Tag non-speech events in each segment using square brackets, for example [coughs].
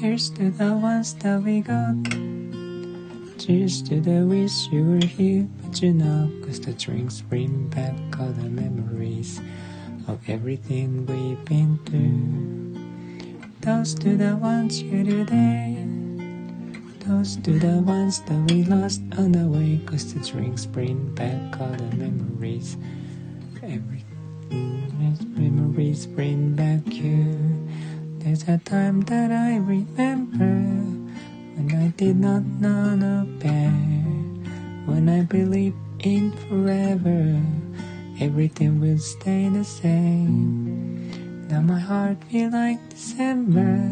Here's to the ones that we got. Cheers to the wish you were here, but you're not. Cause the drinks bring back all the memories of everything we've been through. Toast to the ones here today. Toast to the ones that we lost on the way. Cause the drinks bring back all the memories. Every memories bring back you. There's a time that I remember when I did not know no better. When I believed in forever, everything will stay the same. Now my heart feel like December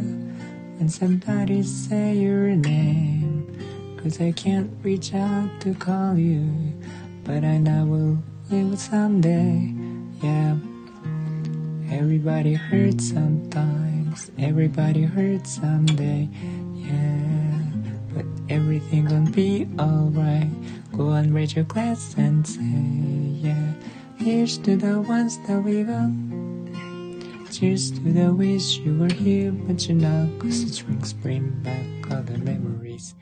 when somebody say your name. Cause I can't reach out to call you, but I know we'll live someday. Yeah, everybody hurts sometimes, everybody hurts someday. Yeah, but everything gonna be alright. Go and raise your glass and say, yeah. Here's to the ones that we got. Cheers to the wish you were here, but you're not. Cause the drinks bring back all the memories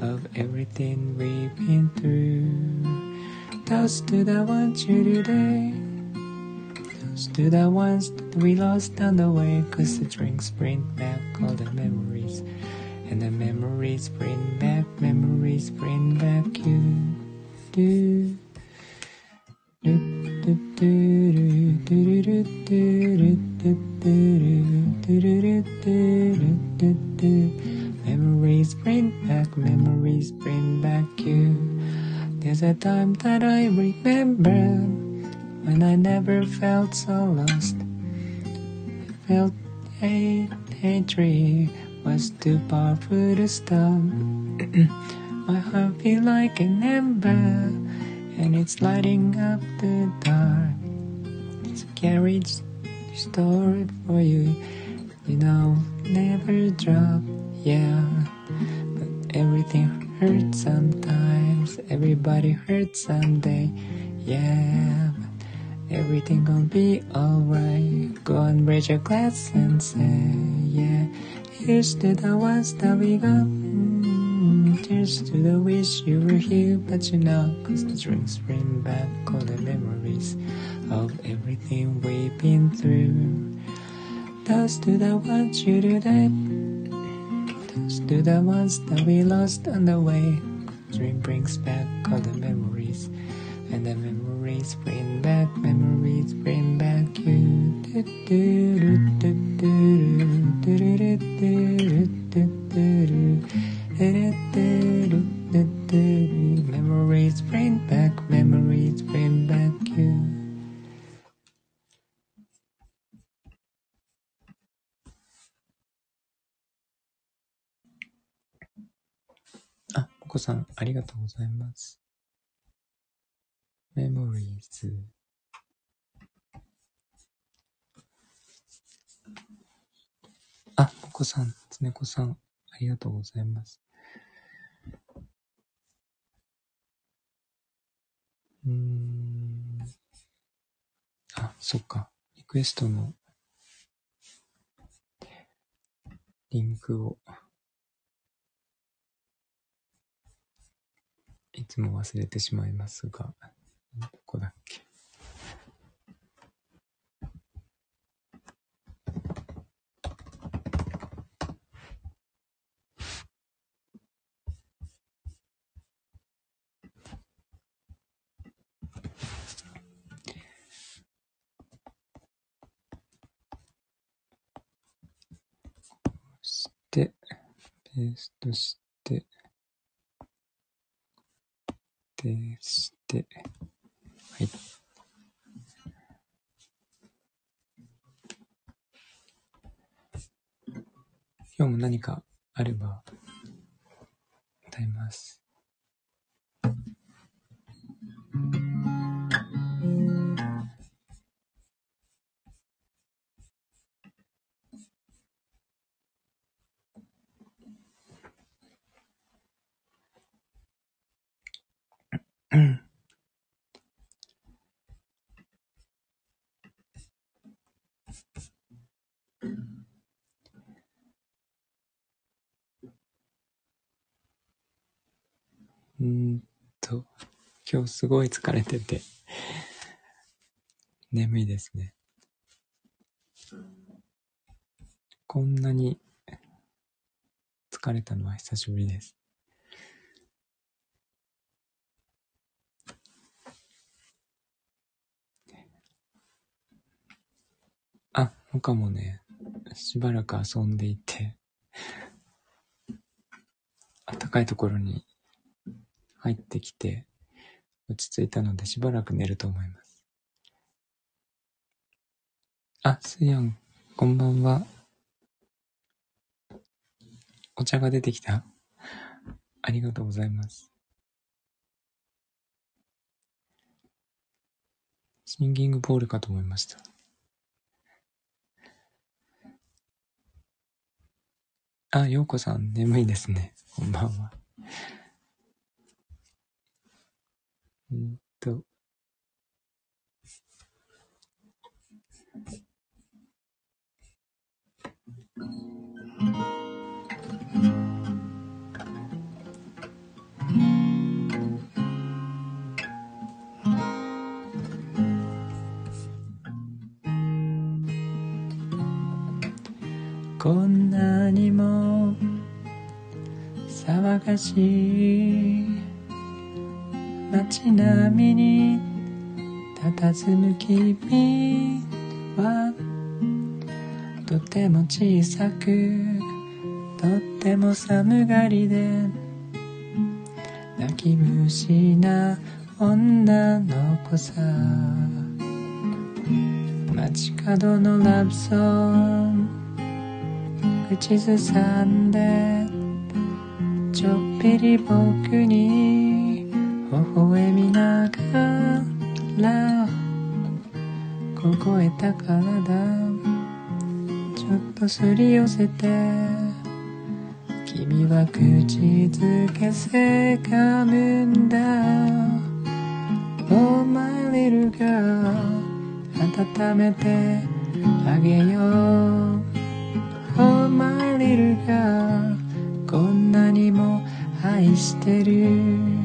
of everything we've been through. Toast to the ones you today. To the ones that we lost on the way. Cause the drinks bring back all the memories. And the memories bring back, memories bring back you. Do, do, do, do, do, do, do, do, do, do, do, do. Memories bring back, memories bring back you. There's a time that I remember when I never felt so lost. I felt a hatred was too powerful to stop. [clears throat] My heart feel like an ember, and it's lighting up the dark. It's a carriage story for you, you know, never drop. Yeah, but everything hurts sometimes. Everybody hurts someday. Yeah, everything gonna be alright. Go and raise your glass and say, yeah. Here's to the ones that we got. Mm, Cheers to the wish you were here, but you're not. Cause the drinks bring back all the memories of everything we've been through. Toast to the ones you today. Toast to the ones that we lost on the way. Dream brings back all the memories. And the memories memories, bring back memories, bring back you. あ、お子さん、ありがとうございます。Memories。あ、お子さん、つねこさん、ありがとうございます。うーん。あ、そっか。リクエストのリンクをいつも忘れてしまいますが、どこだっけ。そして、ペーストして、でして、今日も何かあれば歌います。うんと、今日すごい疲れてて、[laughs] 眠いですね。こんなに疲れたのは久しぶりです。あ、他もね、しばらく遊んでいて、暖かいところに入ってきて、落ち着いたのでしばらく寝ると思います。あ、すやん、こんばんは。お茶が出てきたありがとうございます。シンギングボールかと思いました。あ、ようこさん、眠いですね。こんばんは。うんと。こんなにも騒がしい街並みに佇む君はとても小さくとっても寒がりで泣き虫な女の子さ。街角のラブソング口ずさんでちょっぴり僕に微笑みながら凍えた体。ちょっとすり寄せて君は口づけせかむんだ。Oh my little girl 温めてあげよう。Oh my little girl こんなにも愛してる。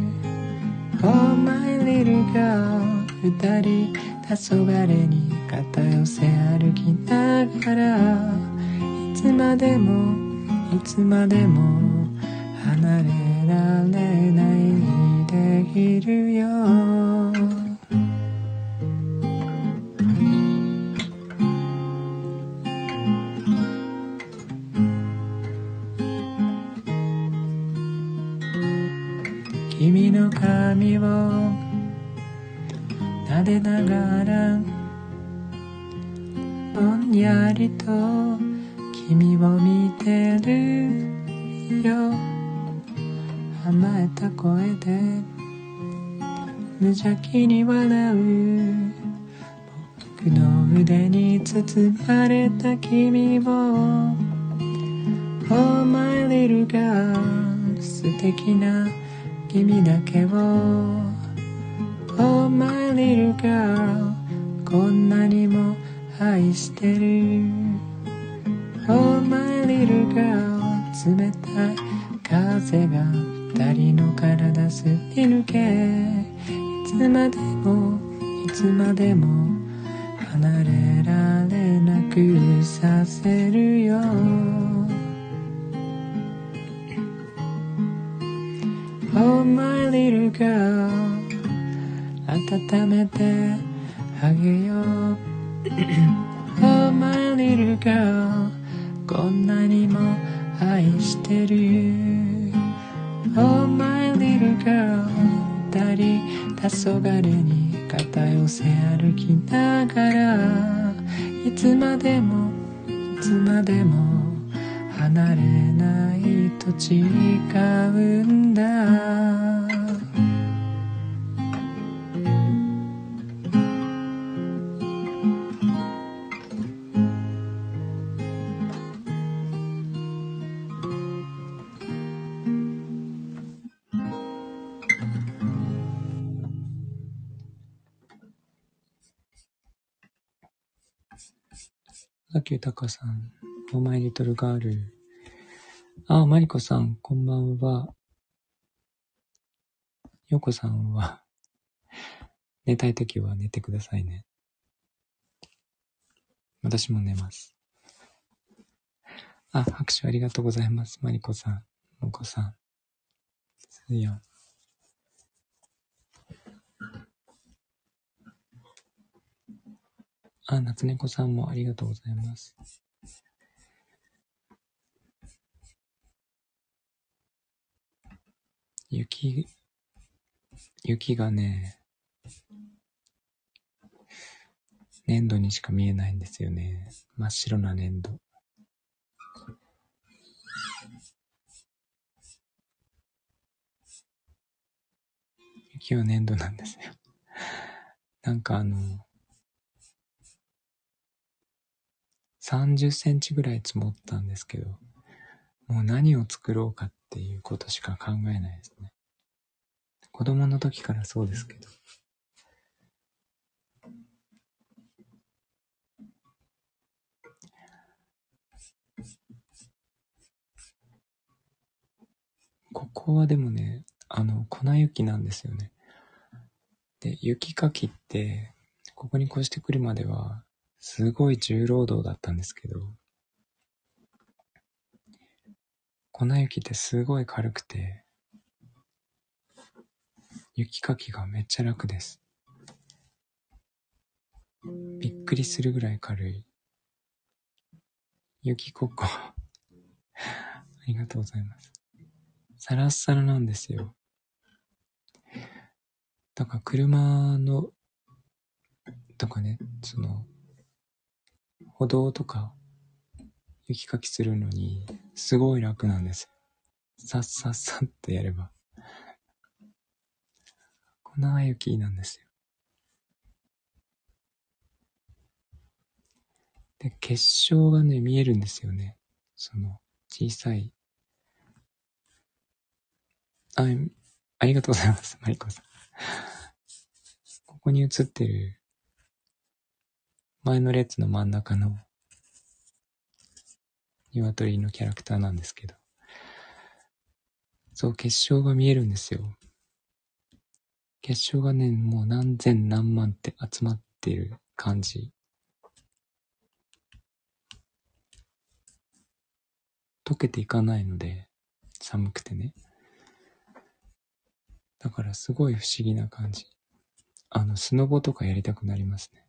Oh my little girl 二人黄昏に肩寄せ歩きながらいつまでもいつまでも離れられないでいるよ撫でながらぼんやりと君を見てるよ。甘えた声で無邪気に笑う。僕の腕に包まれた君を。Oh my little girl 素敵な君だけを。Oh my little girl こんなにも愛してる。Oh my little girl 冷たい風が二人の体すり抜け。いつまでもいつまでも離れられなくさせるよ。Oh my little girl 温めてあげよう。Oh my little girl こんなにも愛してる Oh my little girl 二人黄昏に肩寄せ歩きながらいつまでもいつまでも離れないと違うんだ。さっき豊さん、お前リトルガール。あ、マリコさん、こんばんは。よこさんは、寝たいときは寝てくださいね。私も寝ます。あ、拍手ありがとうございます。マリコさん、もこさん、すやん。あ、夏猫さんもありがとうございます。雪、雪がね、粘土にしか見えないんですよね。真っ白な粘土。雪は粘土なんですよ。なんかあの、30センチぐらい積もったんですけど、もう何を作ろうかっていうことしか考えないですね。子供の時からそうですけど。ここはでもね、あの、粉雪なんですよね。で、雪かきって、ここに越してくるまでは、すごい重労働だったんですけど、粉雪ってすごい軽くて、雪かきがめっちゃ楽です。びっくりするぐらい軽い。雪ここ [laughs] ありがとうございます。サラッサラなんですよ。だから車の、とかね、その、歩道とか、雪かきするのに、すごい楽なんです。さっさっさってやれば。粉雪なんですよ。で、結晶がね、見えるんですよね。その、小さいあ、ありがとうございます。マリコさん。ここに映ってる、前の列の真ん中の、鶏のキャラクターなんですけど。そう、結晶が見えるんですよ。結晶がね、もう何千何万って集まってる感じ。溶けていかないので、寒くてね。だからすごい不思議な感じ。あの、スノボとかやりたくなりますね。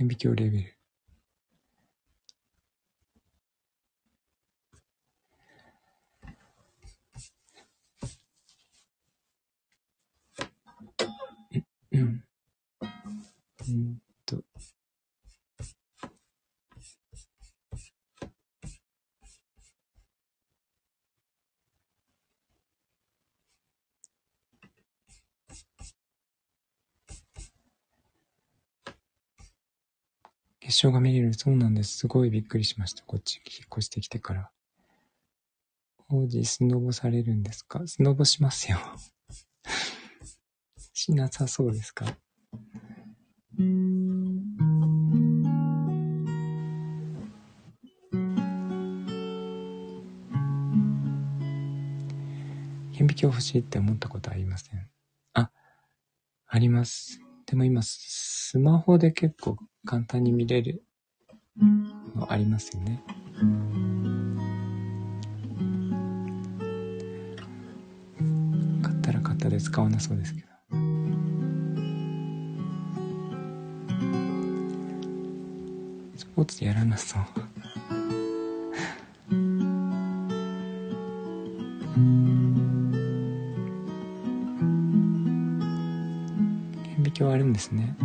顕微鏡レベル。うん。うんと。結晶が見れる。そうなんです。すごいびっくりしました。こっち引っ越してきてから。王子、スノボされるんですか？スノボしますよ [laughs] しなさそうですか？顕微鏡欲しいって思ったことありません？あ、あります。でも今、スマホで結構簡単に見れるのありますよね。買ったら買ったで使わなそうですけど。スポーツやらなそう。顕微鏡あるんですね。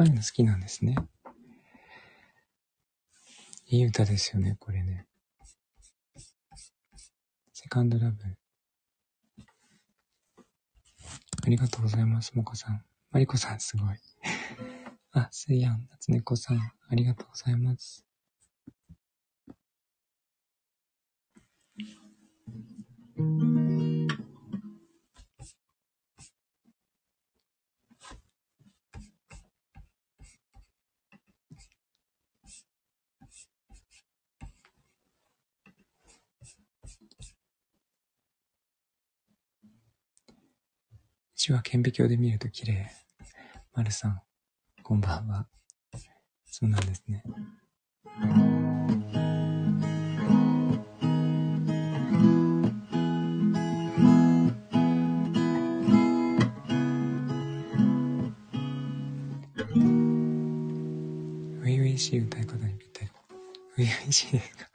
かいの好きなんですね。いい歌ですよね、これね。セカンドラブ。ありがとうございます、もこさん。まりこさん、すごい。[laughs] あ、すいやん、夏猫さん、ありがとうございます。うんちは顕微鏡で見ると綺麗。さん、こんばんは。そうなんですね。初々しい歌い方にぴったり。初々しいですか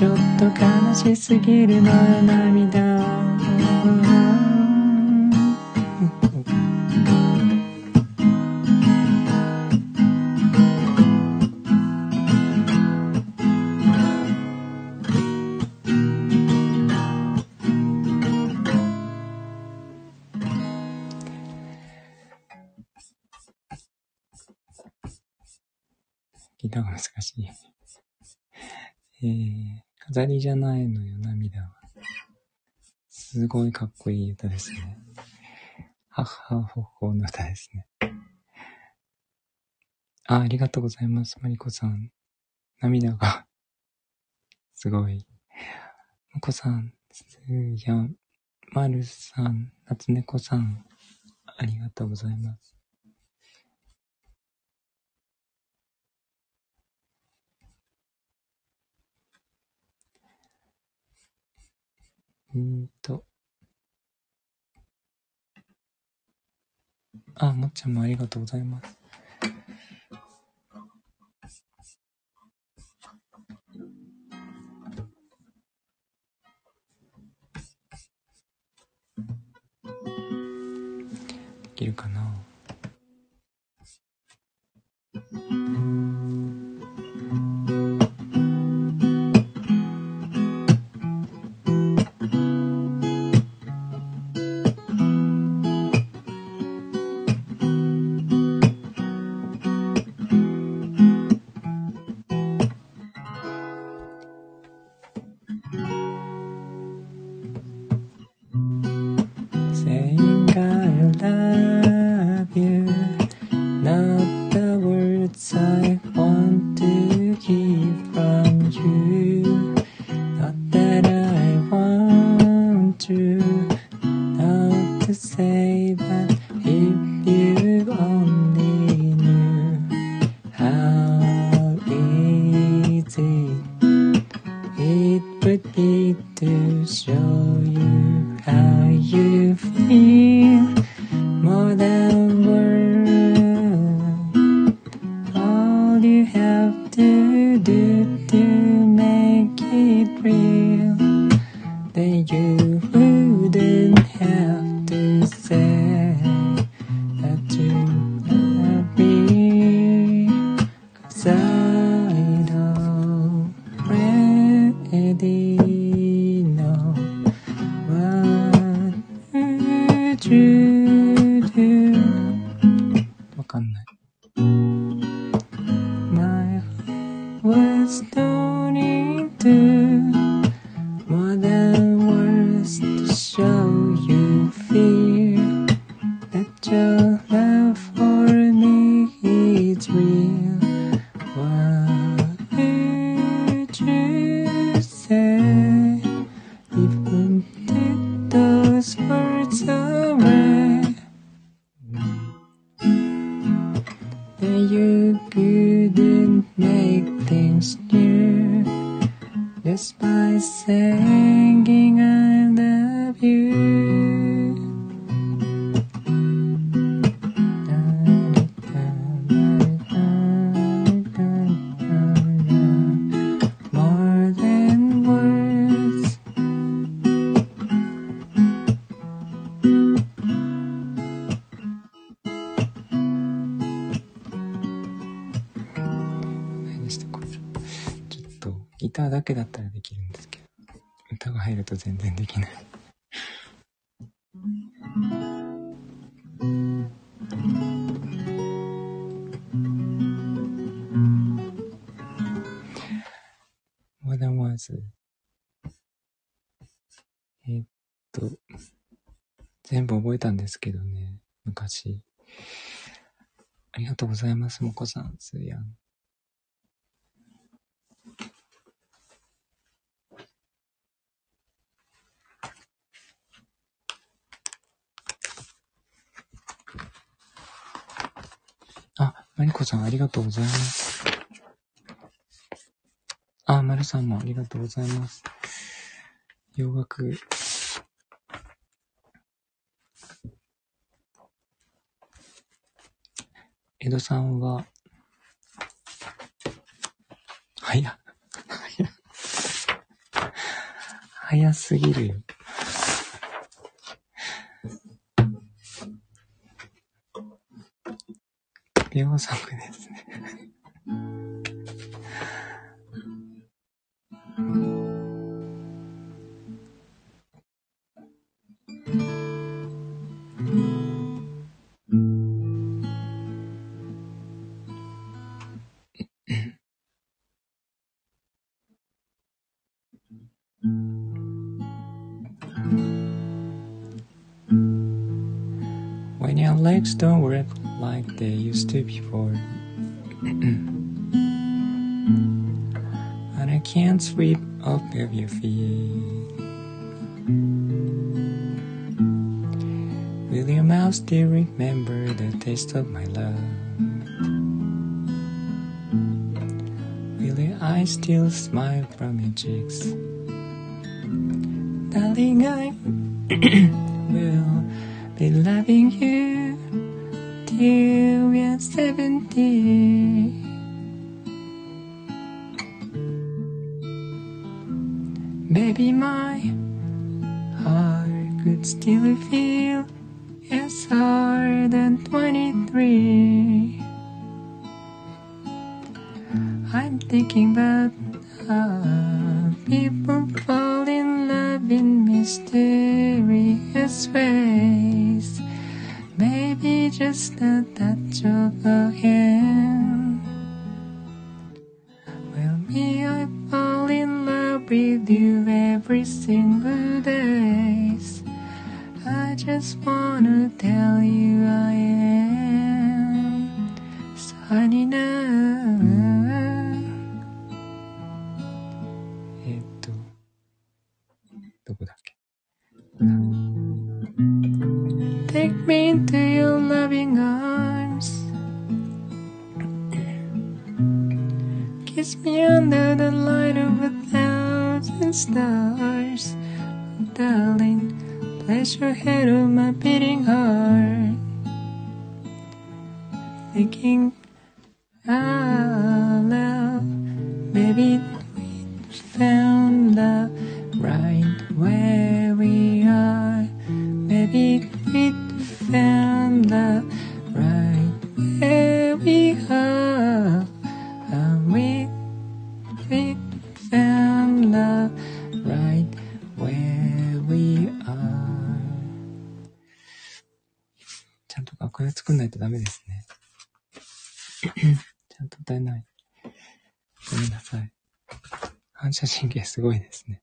ちょっと悲しすぎるのよ涙。飾りじゃないのよ、涙は。すごいかっこいい歌ですね。はっはほほの歌ですね。あ、ありがとうございます、マリコさん。涙が、すごい。もこさん、すーやん、まるさん、夏猫さん、ありがとうございます。うーと。あ、もっちゃんもありがとうございます。できるか have to do to make it real, then you 全部覚えたんですけどね昔ありがとうございますもこさんすーやんあ、マリコさんありがとうございます。あ、まるさんもありがとうございます。洋楽。江戸さんは、早、早、早すぎるよ。秒速ですね When your legs don't work like they used to before. and I can't sweep up of your feet. Will your mouth still remember the taste of my love? Will your eyes still smile from your cheeks? Darling, I [coughs] will be loving you here we are 17. ちゃんと歌えない。ごめんなさい。反射神経すごいですね。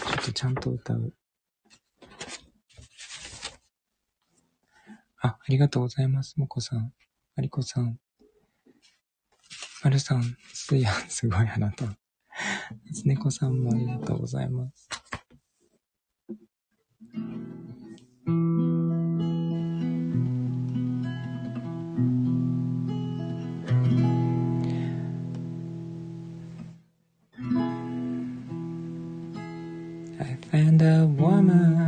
ちょっとちゃんと歌う。あ、ありがとうございます。もこさん。まりこさん。まるさん、すや、すごいあなた。ねこさんもありがとうございます。I found a woman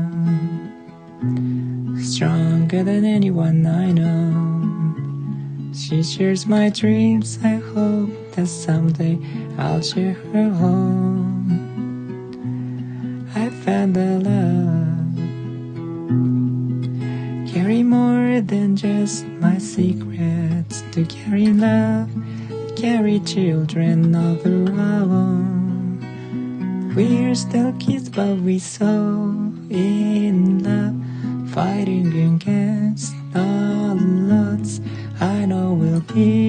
stronger than anyone I know. She shares my dreams. I hope that someday I'll share her home. I found a love. Just my secrets. To carry love, carry children of our own. We're still kids, but we're so in love, fighting against all odds. I know we'll be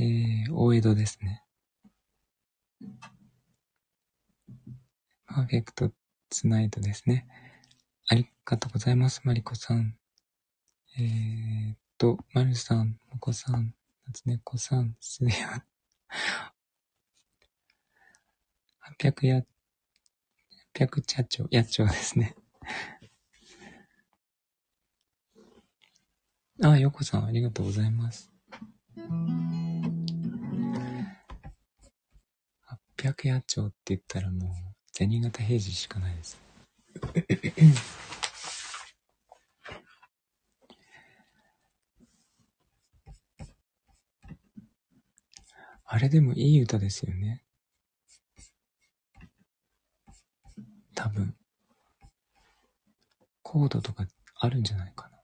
えー、大江戸ですね。パーフェクトツナイトですね。ありがとうございます、マリコさん。えーっと、マルさん、モコさん、夏猫さん、すや、800や、800茶長、野鳥ですね。あ、ヨコさん、ありがとうございます。800野鳥って言ったらもう、銭形平次しかないです。あれでもいい歌ですよね。多分。コードとかあるんじゃないかな。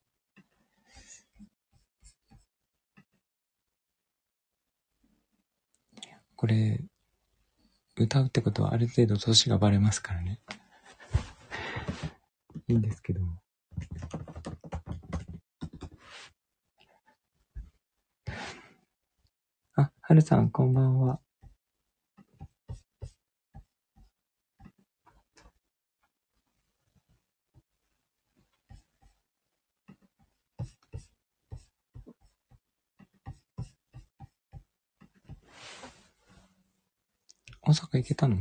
これ、歌うってことはある程度年がバレますからね。[laughs] いいんですけども。あ、はるさん、こんばんは。大阪行けたの？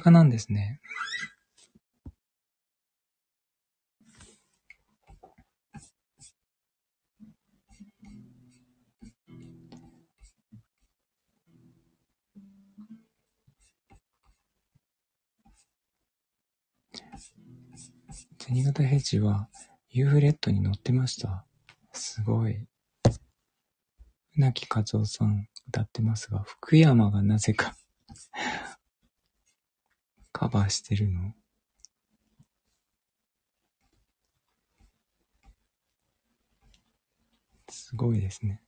阪なんですね。銭形平次はユーフレットに乗ってました。すごい。船木和夫さん歌ってますが、福山がなぜかバーしてるの？すごいですね。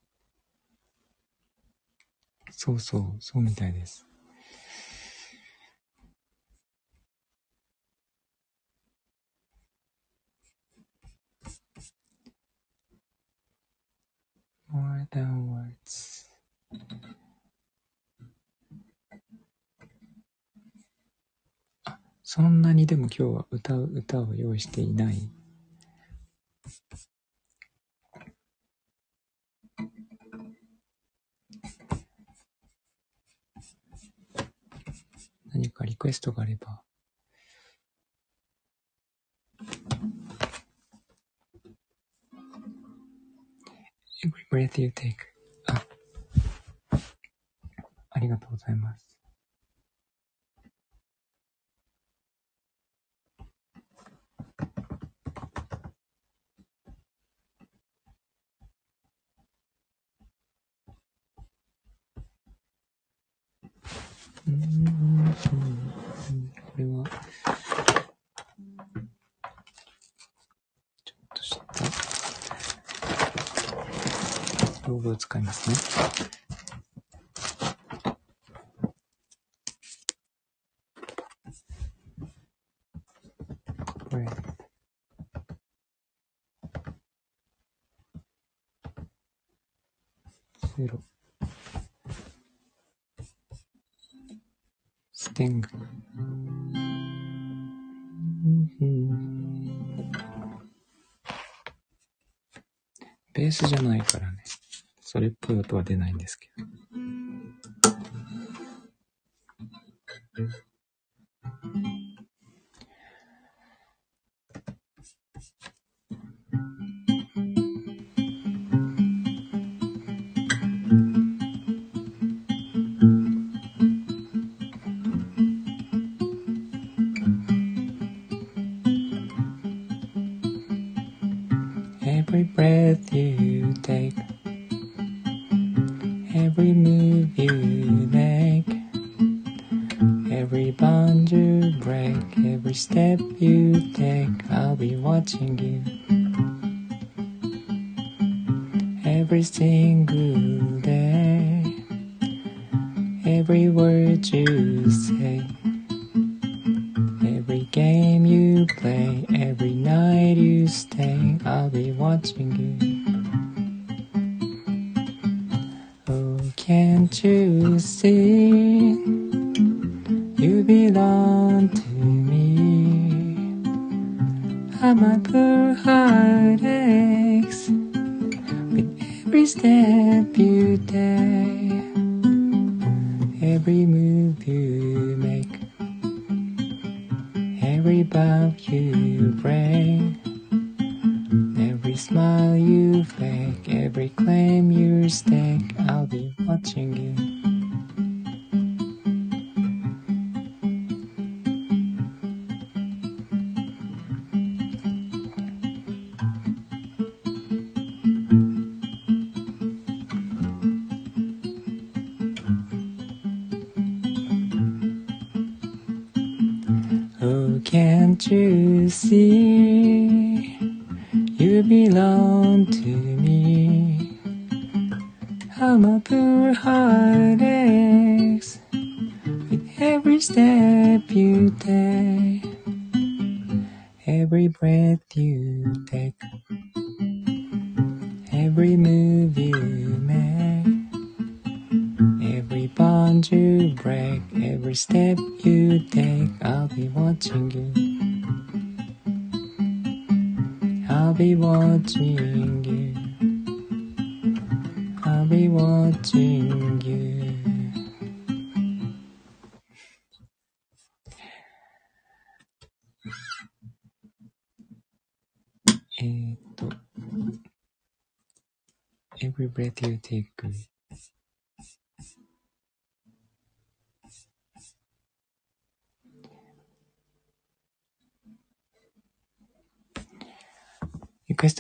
そうそう、そうみたいです。More than words. そんなにでも今日は歌う歌を用意していない。何かリクエストがあれば。Every breath you take? あ、ありがとうございます。うーんうんこれは、ちょっとした道具を使いますね。これ。ゼロ。ステング。ベースじゃないからね。それっぽい音は出ないんですけど。Thursday, I'll be watching you.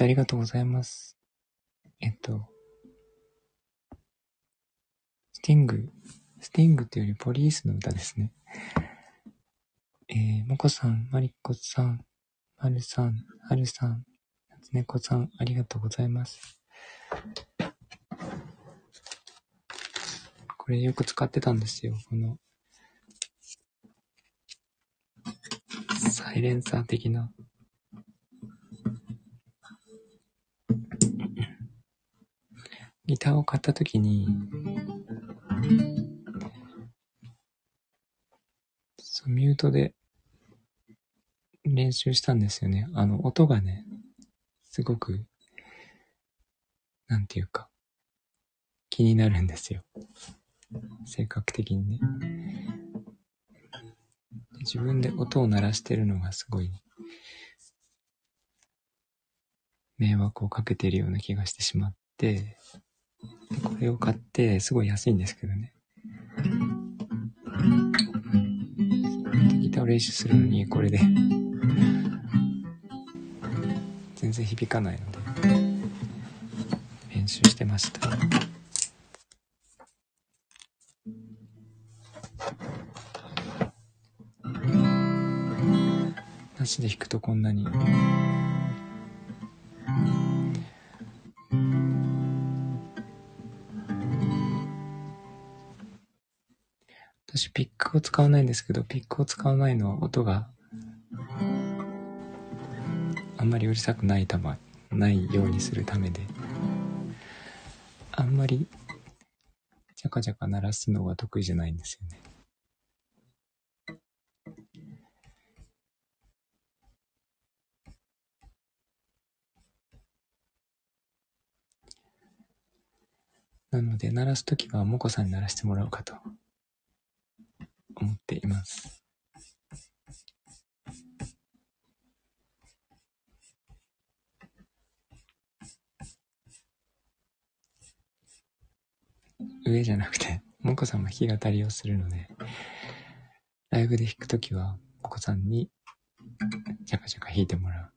ありがとうございます。えっと、スティング、スティングというよりポリースの歌ですね。えー、もこさん、まりこさん、まるさん、はるさん、なつねこさん、ありがとうございます。これよく使ってたんですよ。この、サイレンサー的な。ターを買ったときに、そう、ミュートで練習したんですよね。あの、音がね、すごく、なんていうか、気になるんですよ。性格的にね。自分で音を鳴らしてるのがすごい、迷惑をかけているような気がしてしまって、これを買って、すごい安いんですけどね。ギターを練習するのに、これで全然響かないので、練習してました。なしで弾くとこんなに使わないんですけど、ピックを使わないのは音があんまりうるさくないたま、ないようにするためで、あんまりジャカジャカ鳴らすのが得意じゃないんですよね。なので、鳴らすときは、もこさんに鳴らしてもらおうかと思っています。上じゃなくて、もこさんは弾き語りをするので、ライブで弾くときは、もこさんに、ジャカジャカ弾いてもらう。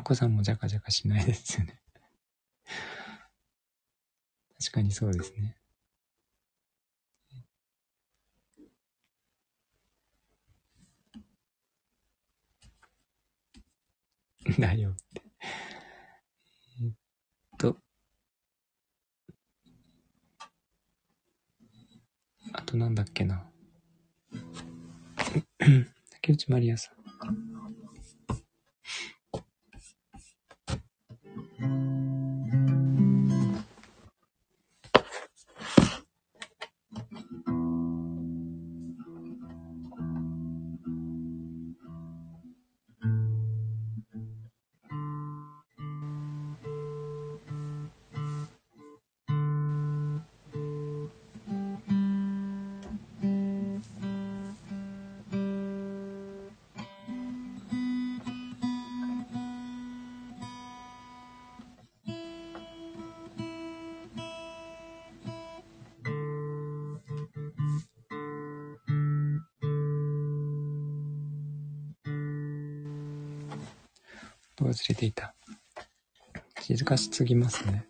お子さんもジャカジャカしないですよねかにそうですね。[laughs] だよって。えっと。あとなんだっけな。[clears throat] 竹内まりやさん。忘れていた。静かしすぎますね。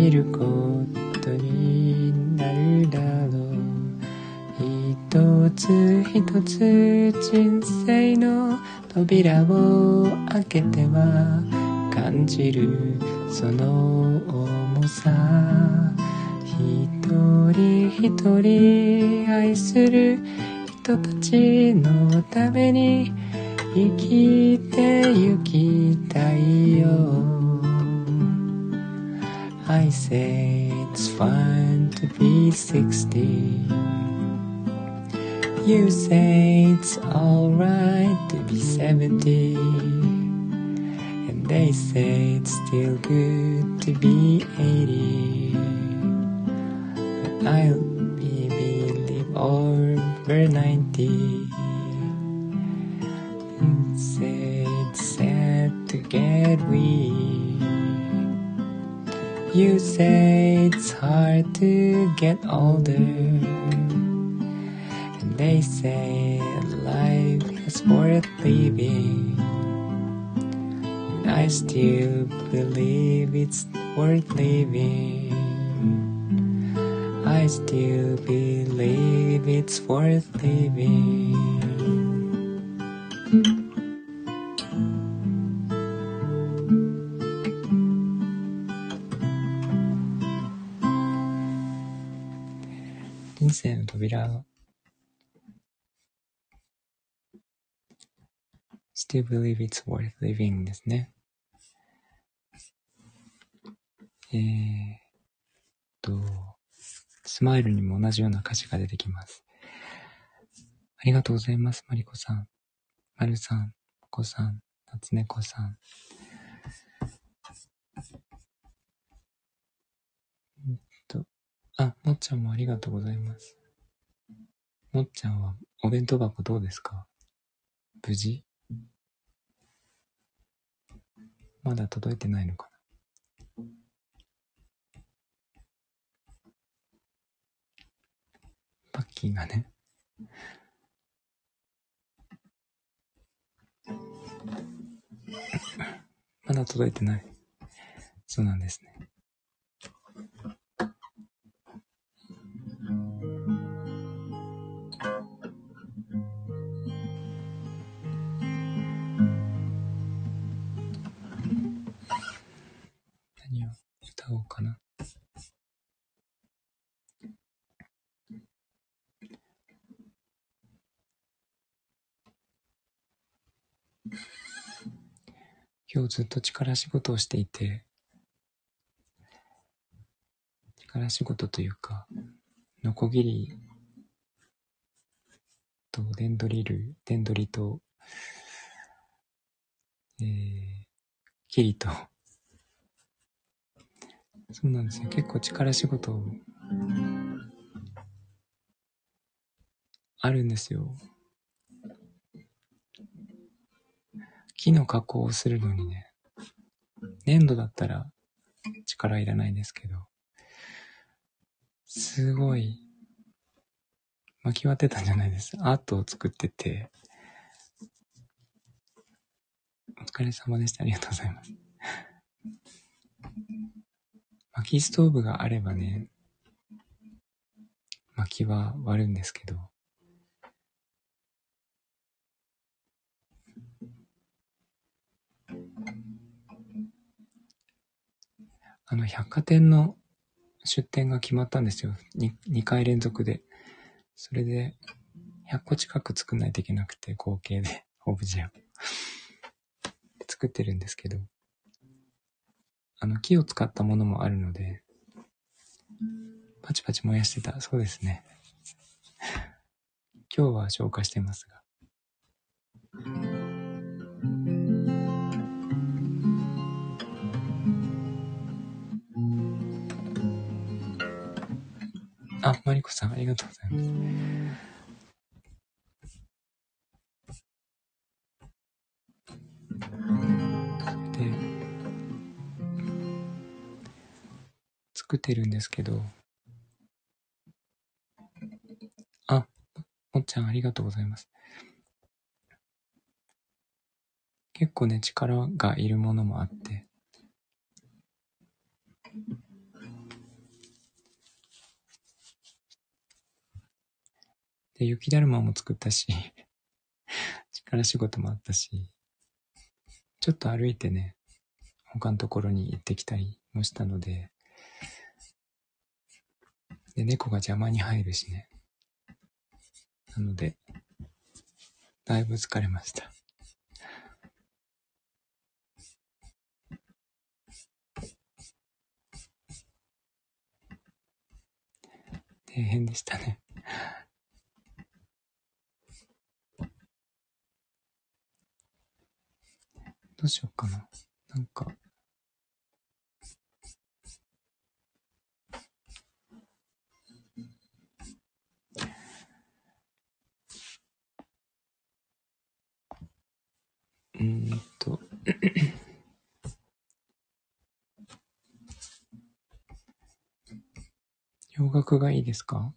見ることになるだろう一つ一つ人生の扉を開けては感じるその重さ。一人一人愛する人たちのために生きてゆきたいよ。I say it's fun to be 60 You say it's alright to be 70 And they say it's still good to be 80 But I'll be believe over 90 You say it's sad to get weak You say it's hard to get older and they say life is worth living. And I still believe it's worth living. I still believe it's worth living. 扉を still believe it's worth living ですね。えー、と、スマイルにも同じような歌詞が出てきます。ありがとうございます、マリコさん。マルさん、モコさん、夏猫さん。えっと、あ、もっちゃんもありがとうございます。もっちゃんはお弁当箱どうですか？無事？まだ届いてないのかな？パッキーがね。[laughs] まだ届いてない。そうなんですね。今日ずっと力仕事をしていて、力仕事というか、ノコギリと電ドリル、電ドリと、えー、キリと、そうなんですよ。結構力仕事あるんですよ。木の加工をするのにね、粘土だったら力いらないんですけど、すごい巻き割ってたんじゃないです。アートを作ってて、お疲れ様でした。ありがとうございます。薪ストーブがあればね、薪は割るんですけど、あの、百貨店の出店が決まったんですよ。2, 2回連続で。それで、100個近く作んないといけなくて、合計で、[laughs] オブジェを。作ってるんですけど、あの、木を使ったものもあるので、パチパチ燃やしてた。そうですね。[laughs] 今日は消化してますが。マリコさん、ありがとうございます。で、作ってるんですけど、あ、もっちゃんありがとうございます。結構ね、力がいるものもあって、で、雪だるまも作ったし、[laughs] 力仕事もあったし、ちょっと歩いてね、他のところに行ってきたりもしたので、で、猫が邪魔に入るしね。なので、だいぶ疲れました。大変でしたね。どうしようかな。なんか、うんと。[coughs] 洋楽がいいですか？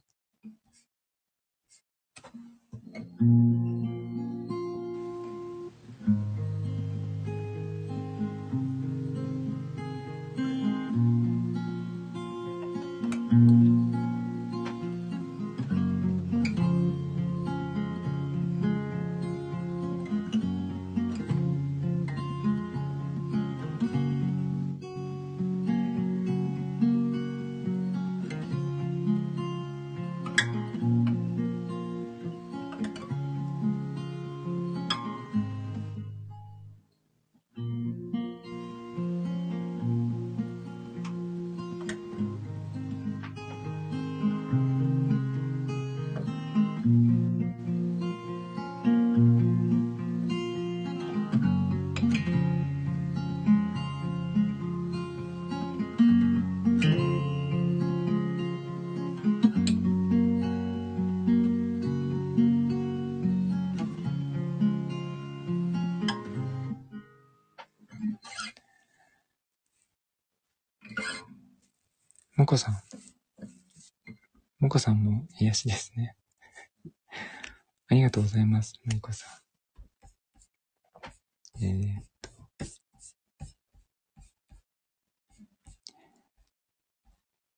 さんも癒しですね。[laughs] ありがとうございます、のりこさん。えー、っと。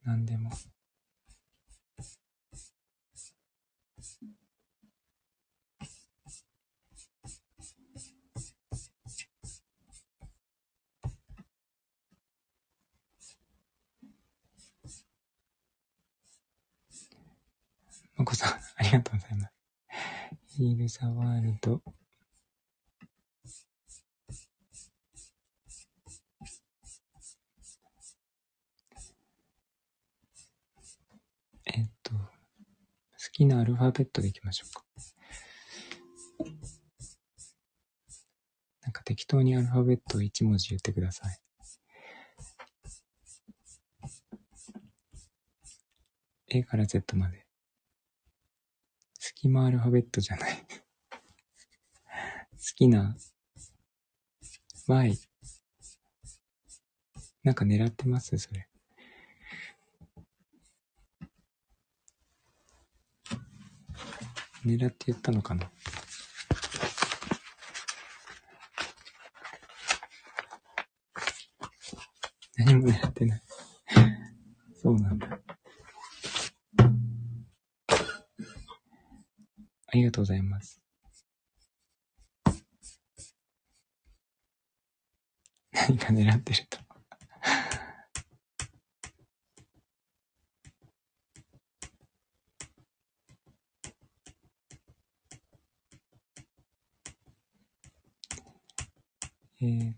何でも。まこさん、ありがとうございます。ヒールザワールド。えっと、好きなアルファベットでいきましょうか。なんか適当にアルファベットを1文字言ってください。A から Z まで。隙間アルファベットじゃない。好きな Y。なんか狙ってます？それ。狙って言ったのかな？何も狙ってない。そうなんだ。りがとうございます。何か狙ってるとえー、っ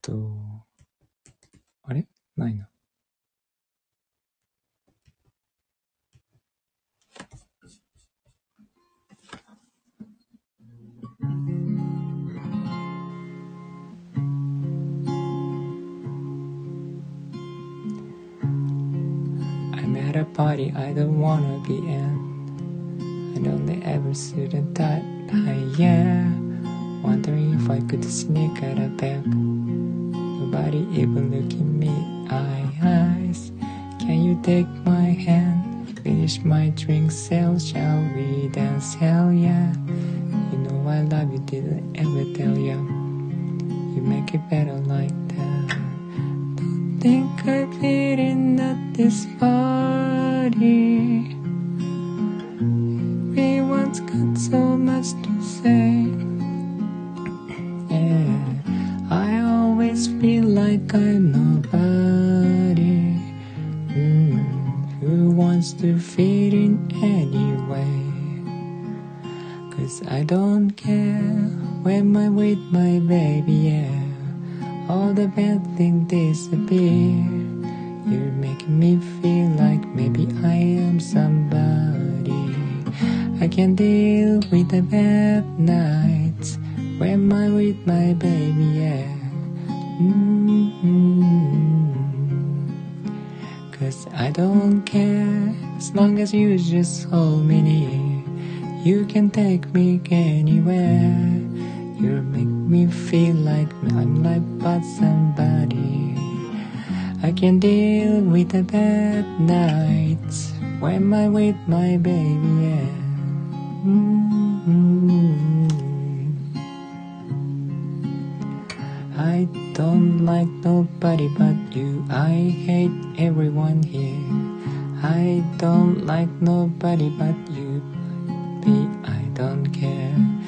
と、あれ？ないな。At a party I don't wanna be in. I only ever and that high, yeah. Wondering if I could sneak out of bed. Nobody even looking me eyes. Can you take my hand? Finish my drink, sale, shall we dance? Hell yeah. You know I love you, didn't ever tell you. You make it better like think I fit in at this party. Everyone's got so much to say. Yeah, I always feel like I'm nobody. Mm, who wants to fit in anyway? Cause I don't care when I'm with my baby, yeah. All the bad things disappear. You're making me feel like maybe I am somebody. I can deal with the bad nights when I'm with my baby, yeah. Mm-hmm. Cause I don't care as long as you just hold me near. You can take me anywhere. You make me feel like I'm like but somebody. I can deal with the bad nights when I'm with my baby, yeah. Mm-hmm. I don't like nobody but you. I hate everyone here. I don't like nobody but you. Baby, I don't care.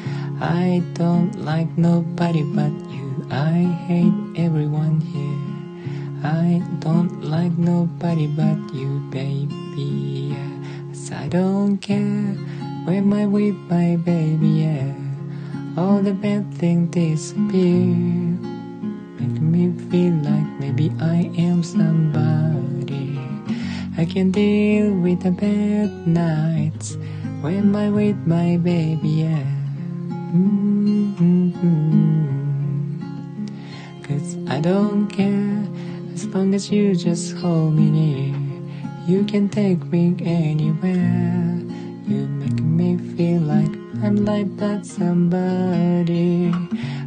I don't like nobody but you. I hate everyone here. I don't like nobody but you, baby. Yes, I don't care when I'm with my baby, yeah. All the bad things disappear. Make me feel like maybe I am somebody. I can deal with the bad nights when I'm with my baby, yeah. Mm-hmm. Cause I don't care as long as you just hold me near. You can take me anywhere. You make me feel like I'm like that somebody.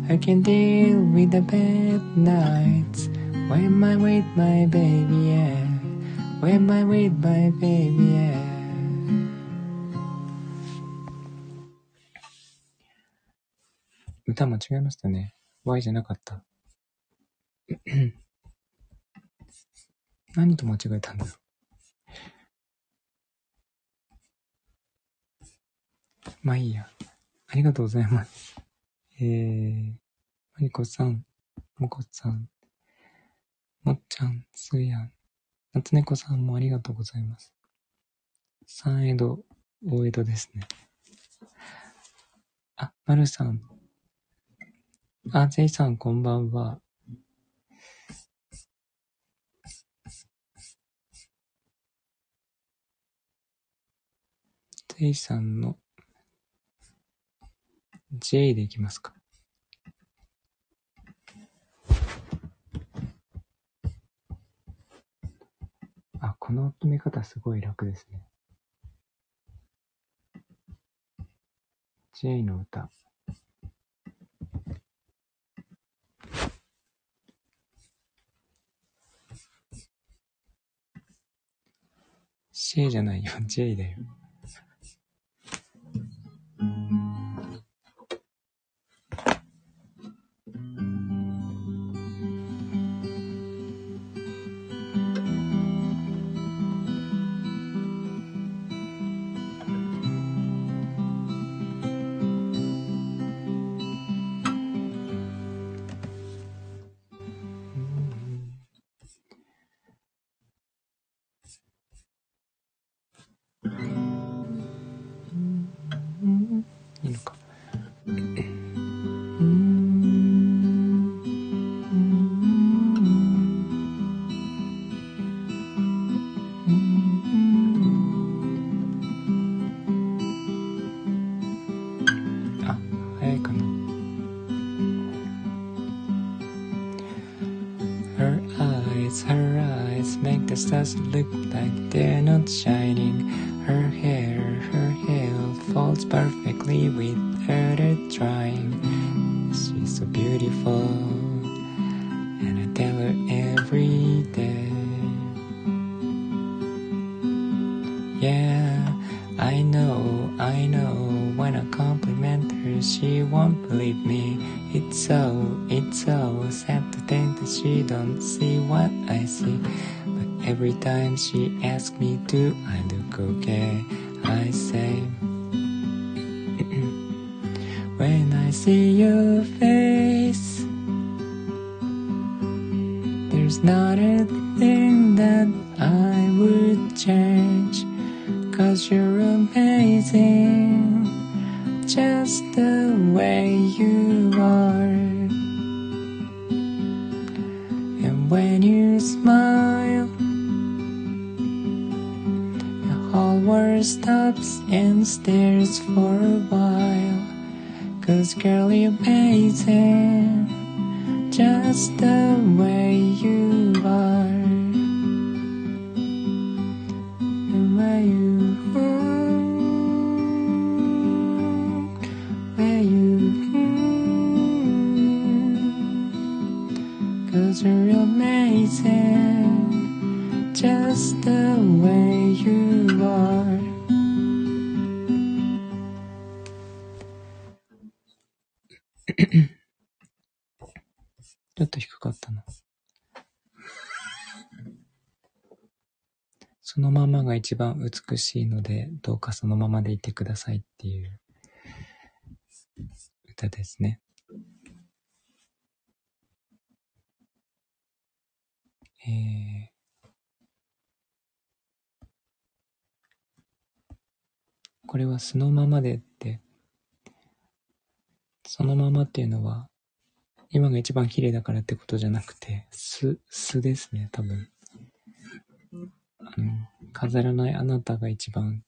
I can deal with the bad nights when I'm with my baby, yeah. When I'm with my baby, yeah. 歌間違えましたね。Y じゃなかった。[coughs] 何と間違えたんだろう。まあいいや。ありがとうございます。えー、まりこさん、もこさん、もっちゃん、すーやん、なつねこさんもありがとうございます。三江戸、大江戸ですね。あ、まるさん。あ、ぜいさん、こんばんは。ぜいさんの J でいきますか。あ、この決め方すごい楽ですね。J の歌。シェイじゃないよ、J だよ。Look like they're not shining. Way you are. And when you smile, the whole world stops and stares for a while. Cause girl, you're amazing, just the way you are. が一番美しいので、どうかそのままでいてくださいっていう歌ですね。えーこれはそのままでって、そのままっていうのは、今が一番綺麗だからってことじゃなくて、素、素ですね、多分。あの、飾らないあなたが一番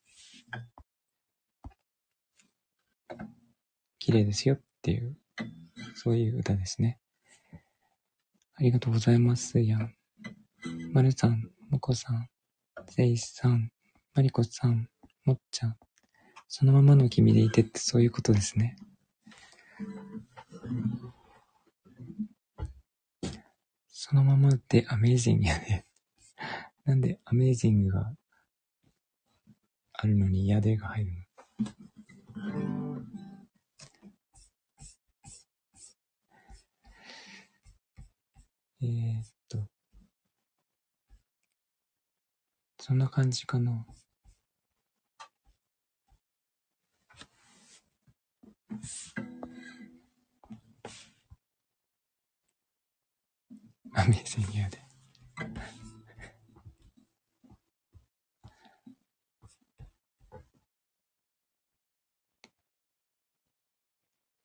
綺麗ですよっていう、そういう歌ですね。ありがとうございます、やん。まるさん、もこさん、せいさん、まりこさん、もっちゃん。そのままの君でいてってそういうことですね。そのままってアメージングやね。なんでアメージングがあるのにやでが入るの？えー、っと。そんな感じかな。アメージングやで。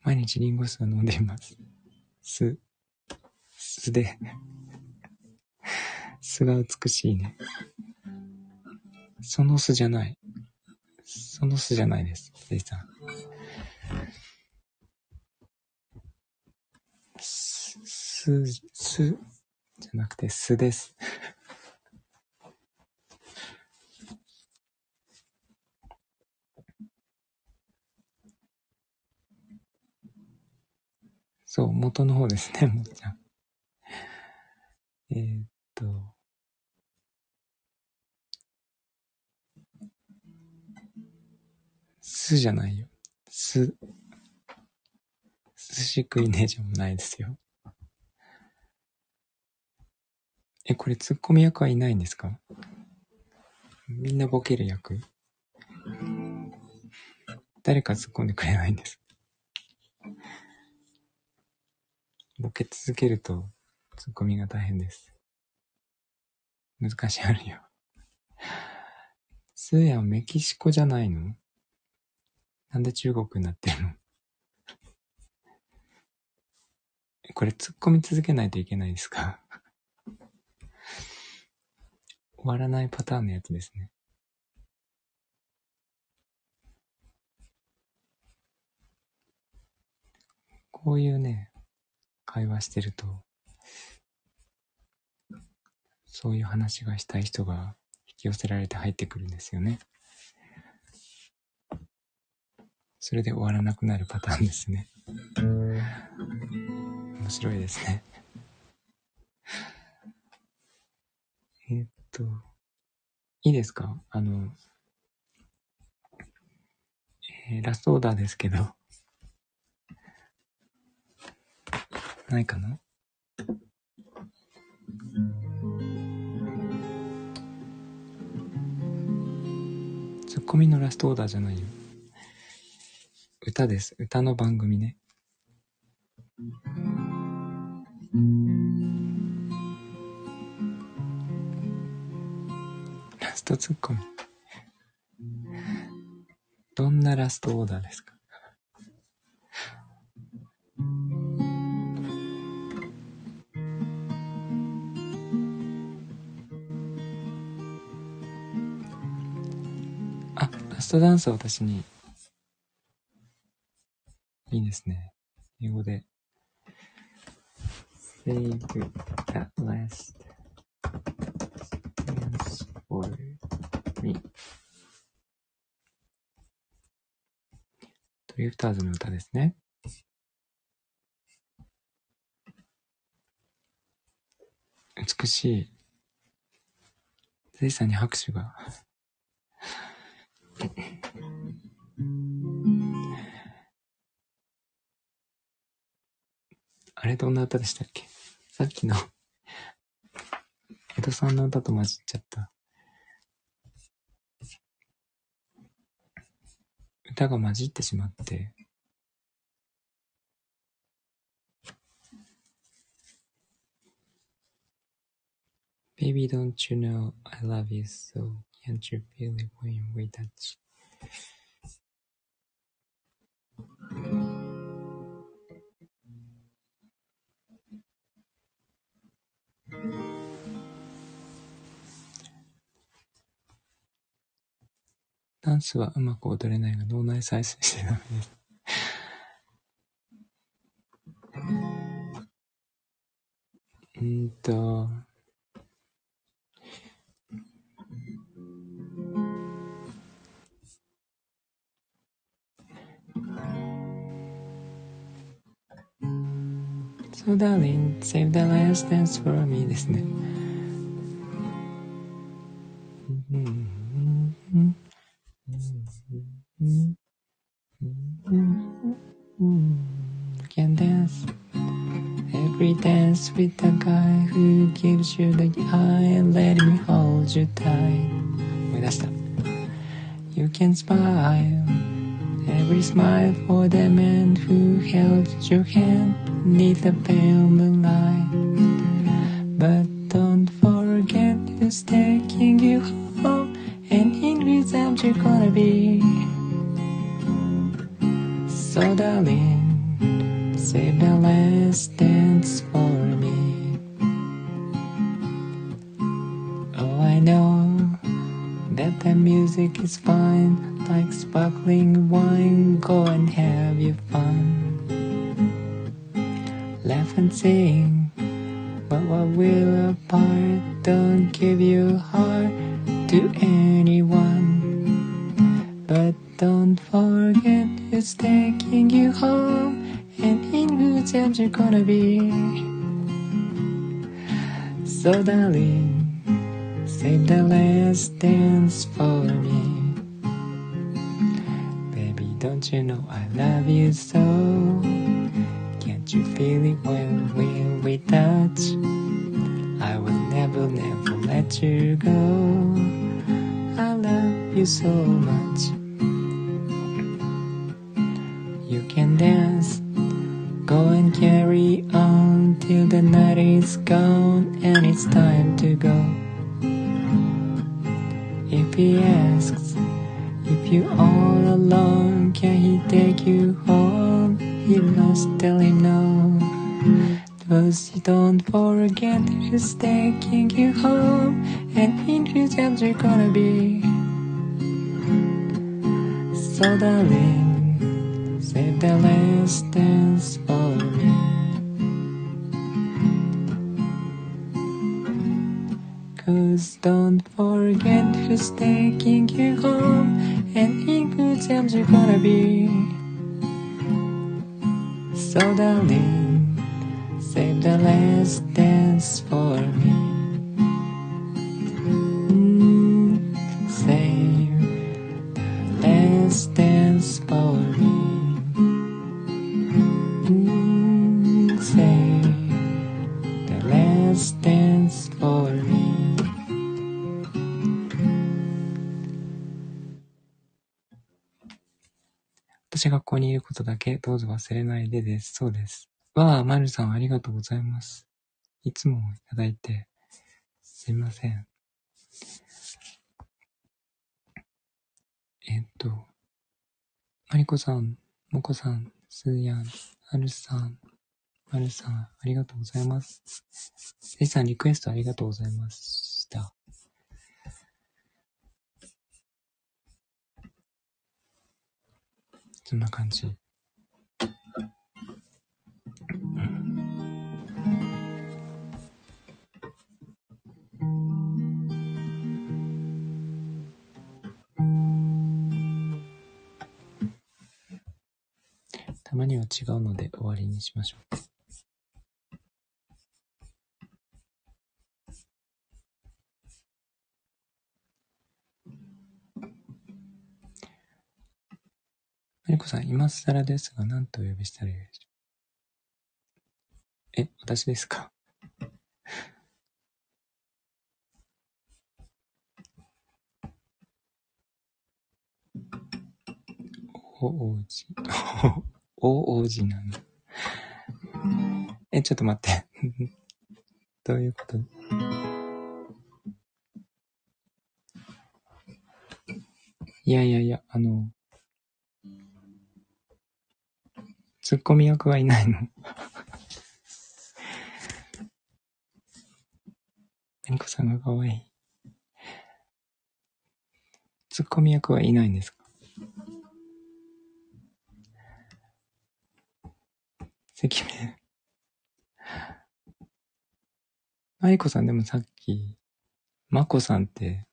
毎日リンゴ酢を飲んでいます。酢。酢で。[laughs] 酢が美しいね。その酢じゃない。その酢じゃないです。せいさん。す、す、す、じゃなくて、すです。そう、元の方ですね、[laughs] もっちゃん。えーっと。すじゃないよ。す。寿司食いねえじゃないですよ。え、これツッコミ役はいないんですか？みんなボケる役？誰か突っ込んでくれないんです。ボケ続けるとツッコミが大変です。難しいあるよ。スーヤンメキシコじゃないの？なんで中国になってるの？これ突っ込み続けないといけないですか？終わらないパターンのやつですね。こういうね、会話してると、そういう話がしたい人が引き寄せられて入ってくるんですよね。それで終わらなくなるパターンですね。面白いですね。えっと、いいですか？あの、えー、ラストオーダーですけど、ないかな？ツッコミのラストオーダーじゃないよ。歌です。歌の番組ね。ラストツッコミ。どんなラストオーダーですか？ストダンスを私に。いいですね。英語で。Save at last dance for me. ドリフターズの歌ですね。美しい。ゼイさんに拍手が。[laughs] あれどんな歌でしたっけ？さっきの江戸さんの歌と混じっちゃった。歌が混じってしまって、Baby, don't you know I love you so? Can't you feel it when we touch? ダンスはうまく踊れないが脳内再生してダメです。うんと、So darling, save the last dance for me ですね。can dance every dance with the guy who gives you the eye and let me hold you tight 思い出した You can smile every smile for the man who held your hand neath the pale moonlight but don't forget who's taking you home and in whose arms you're gonna be so darling, save the last dance for me. Oh, I know that the music is fine, like sparkling wine. Go and have your fun. Say. ことだけどうぞ忘れないでです。そうです。わあ、まるさんありがとうございます。いつもいただいて、すいません。えっと、まりこさん、もこさん、すーやん、はるさん、まるさん、ありがとうございます。せいさん、リクエストありがとうございました。そんな感じ。たまには違うので終わりにしましょう。まりこさん、今更ですが、何とお呼びしたらいいでしょう？え、私ですか？お王子。お王子なの。え、ちょっと待って。[laughs] どういうこと？いやいやいや、あの、ツッコミ役はいないの。めんこさんが可愛い。ツッコミ役はいないんですか？赤面。まりこさんでもさっき、まこさんって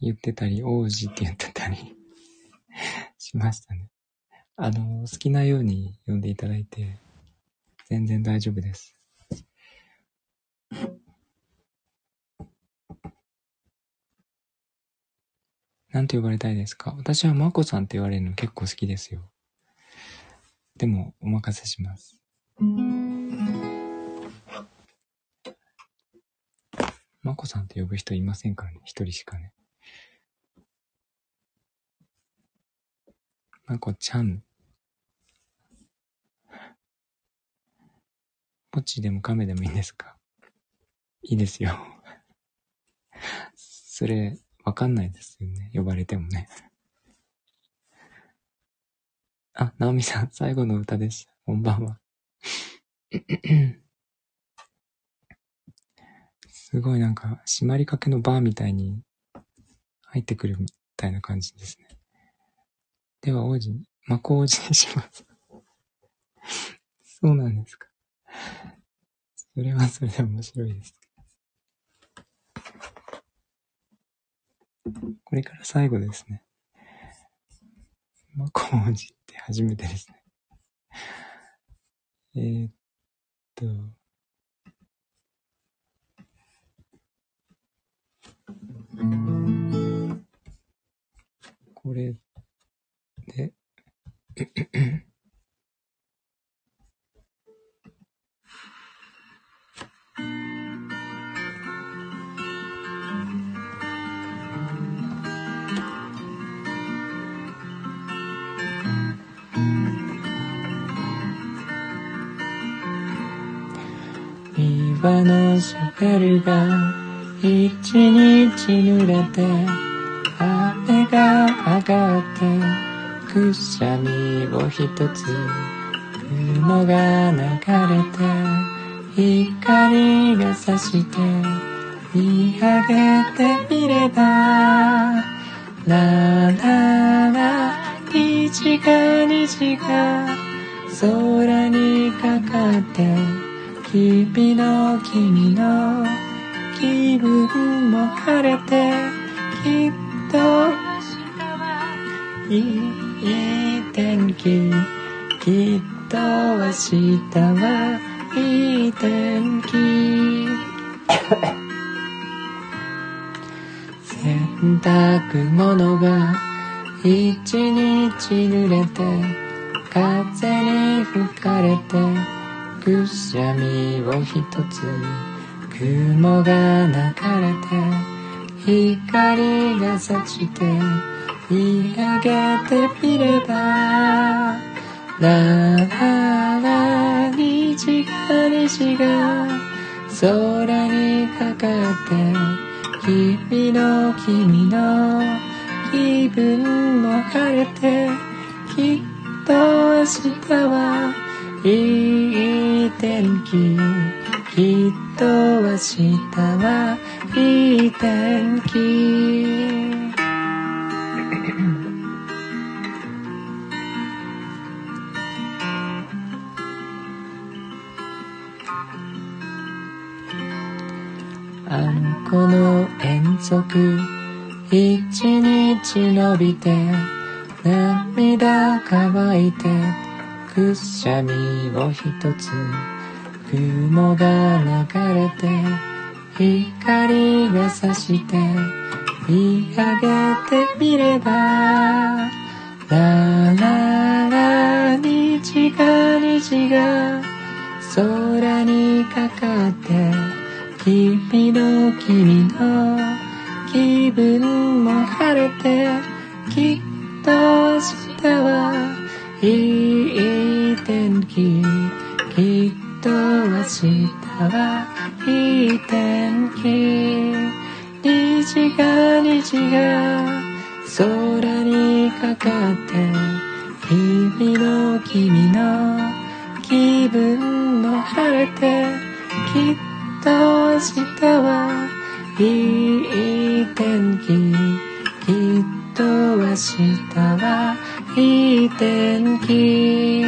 言ってたり、王子って言ってたりしましたね。あの、好きなように呼んでいただいて、全然大丈夫です。なんて呼ばれたいですか？私はまこさんって言われるの結構好きですよ。でも、お任せします。まこさんって呼ぶ人いませんからね。一人しかね。まこちゃん。ポチでもカメでもいいんですか？いいですよ。それ、わかんないですよね。呼ばれてもね。あ、ナオミさん、最後の歌でした。こんばんは。すごいなんか、閉まりかけのバーみたいに入ってくるみたいな感じですね。では、王子に、魔法王子にします。そうなんですか。それはそれで面白いです。これから最後ですね。魔法王子って初めてですね。[laughs] えー、っと、これで、[laughs] 庭のシャベルが一日濡れて雨が上がってくしゃみを一つ雲が流れて光が差して見上げてみればラララ虹が虹が空にかかって日々の君の気分も晴れてきっといい天気きっと明日はいい天気。洗濯物が一日濡れて風に吹かれてくしゃみを一つ。雲が流れて光が差して見上げてみればラララ虹が虹が空にかかって日々の君の気分も晴れてきっと明日はいい天気きっと明日はいい天気。あんこの遠足一日伸びて涙乾いてくしゃみを一つ雲が流れて光が差して見上げてみればラララ虹が虹が空にかかって君の君の気分も晴れてきっと明日はいい天気きっと明日はいい天気。虹が虹が空にかかって日々の君の気分も晴れてきっと明日はいい天気きっと明日はいい天気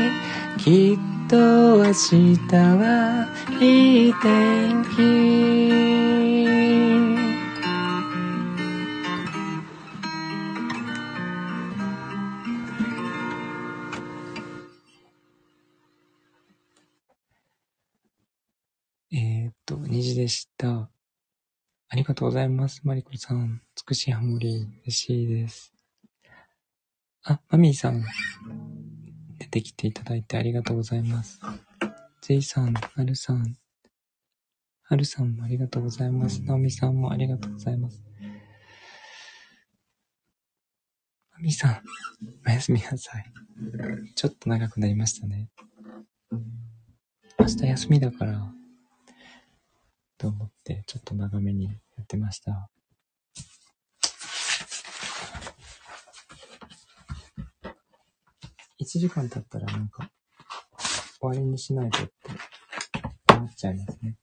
きっと明日はいい天気えー、っと、虹でした。ありがとうございます。マリコさん。美しいハモリ、嬉しいです。あ、マミーさん。出てきていただいてありがとうございます。ジェイさん、ハルさん。ハルさんもありがとうございます。ナオミさんもありがとうございます。マミーさん、おやすみなさい。ちょっと長くなりましたね。明日休みだから、と思って、ちょっと長めにやってました。1時間経ったらなんか、終わりにしないとって思っちゃいますね。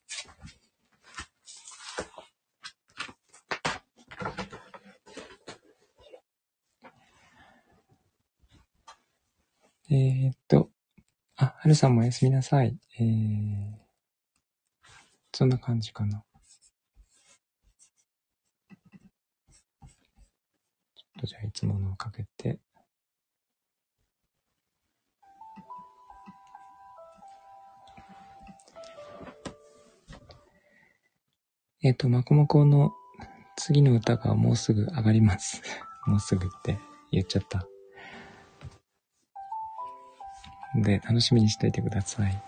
えー、っと、あ、はるさんもおやすみなさい。えー、そんな感じかな。ちょっとじゃあいつものをかけて。えっ、と、まこまこの次の歌がもうすぐ上がります。[laughs] もうすぐって言っちゃった。で、楽しみにしていてください。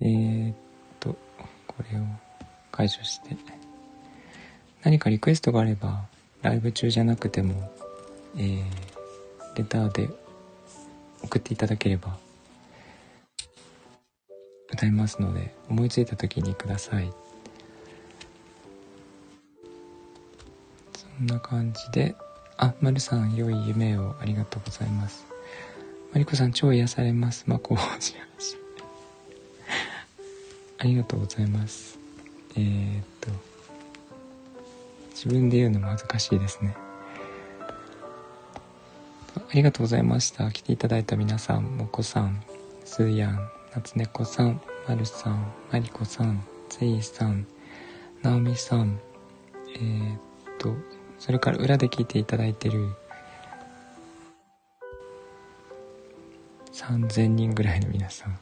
えー、っと、これを解除して。何かリクエストがあれば、ライブ中じゃなくても、えー、レターで送っていただければ、歌いますので、思いついた時にください。そんな感じで、あ、まるさん、良い夢をありがとうございます。まりこさん、超癒されます。まこうしありがとうございます。えー、っと、自分で言うのも恥ずかしいですねあ。りがとうございました。来ていただいた皆さん、もこさん、すーやん、なつねこさん、まるさん、まりこさん、ついさん、なおみさん、えー、っと、それから裏で聞いていただいてる3000人ぐらいの皆さん、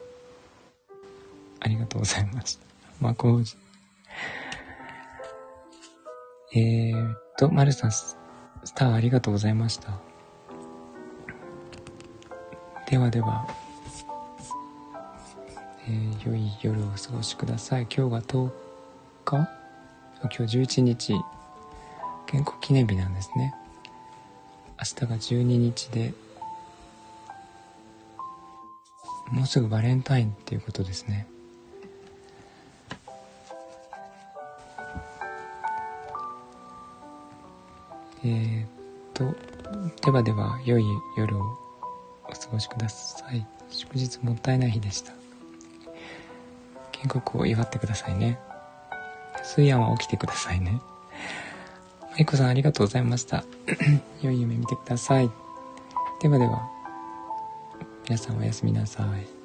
ありがとうございました。まこうじ。えー、っと、まるさん、スターありがとうございました。ではでは、えー、良い夜をお過ごしください。今日が10日？今日11日、建国記念日なんですね。明日が12日で、もうすぐバレンタインっていうことですね。えー、っと、ではでは、良い夜をお過ごしください。祝日もったいない日でした。建国を祝ってくださいね。水夜は起きてくださいね。まいこさんありがとうございました。[coughs] 良い夢見てください。ではでは、皆さんおやすみなさい。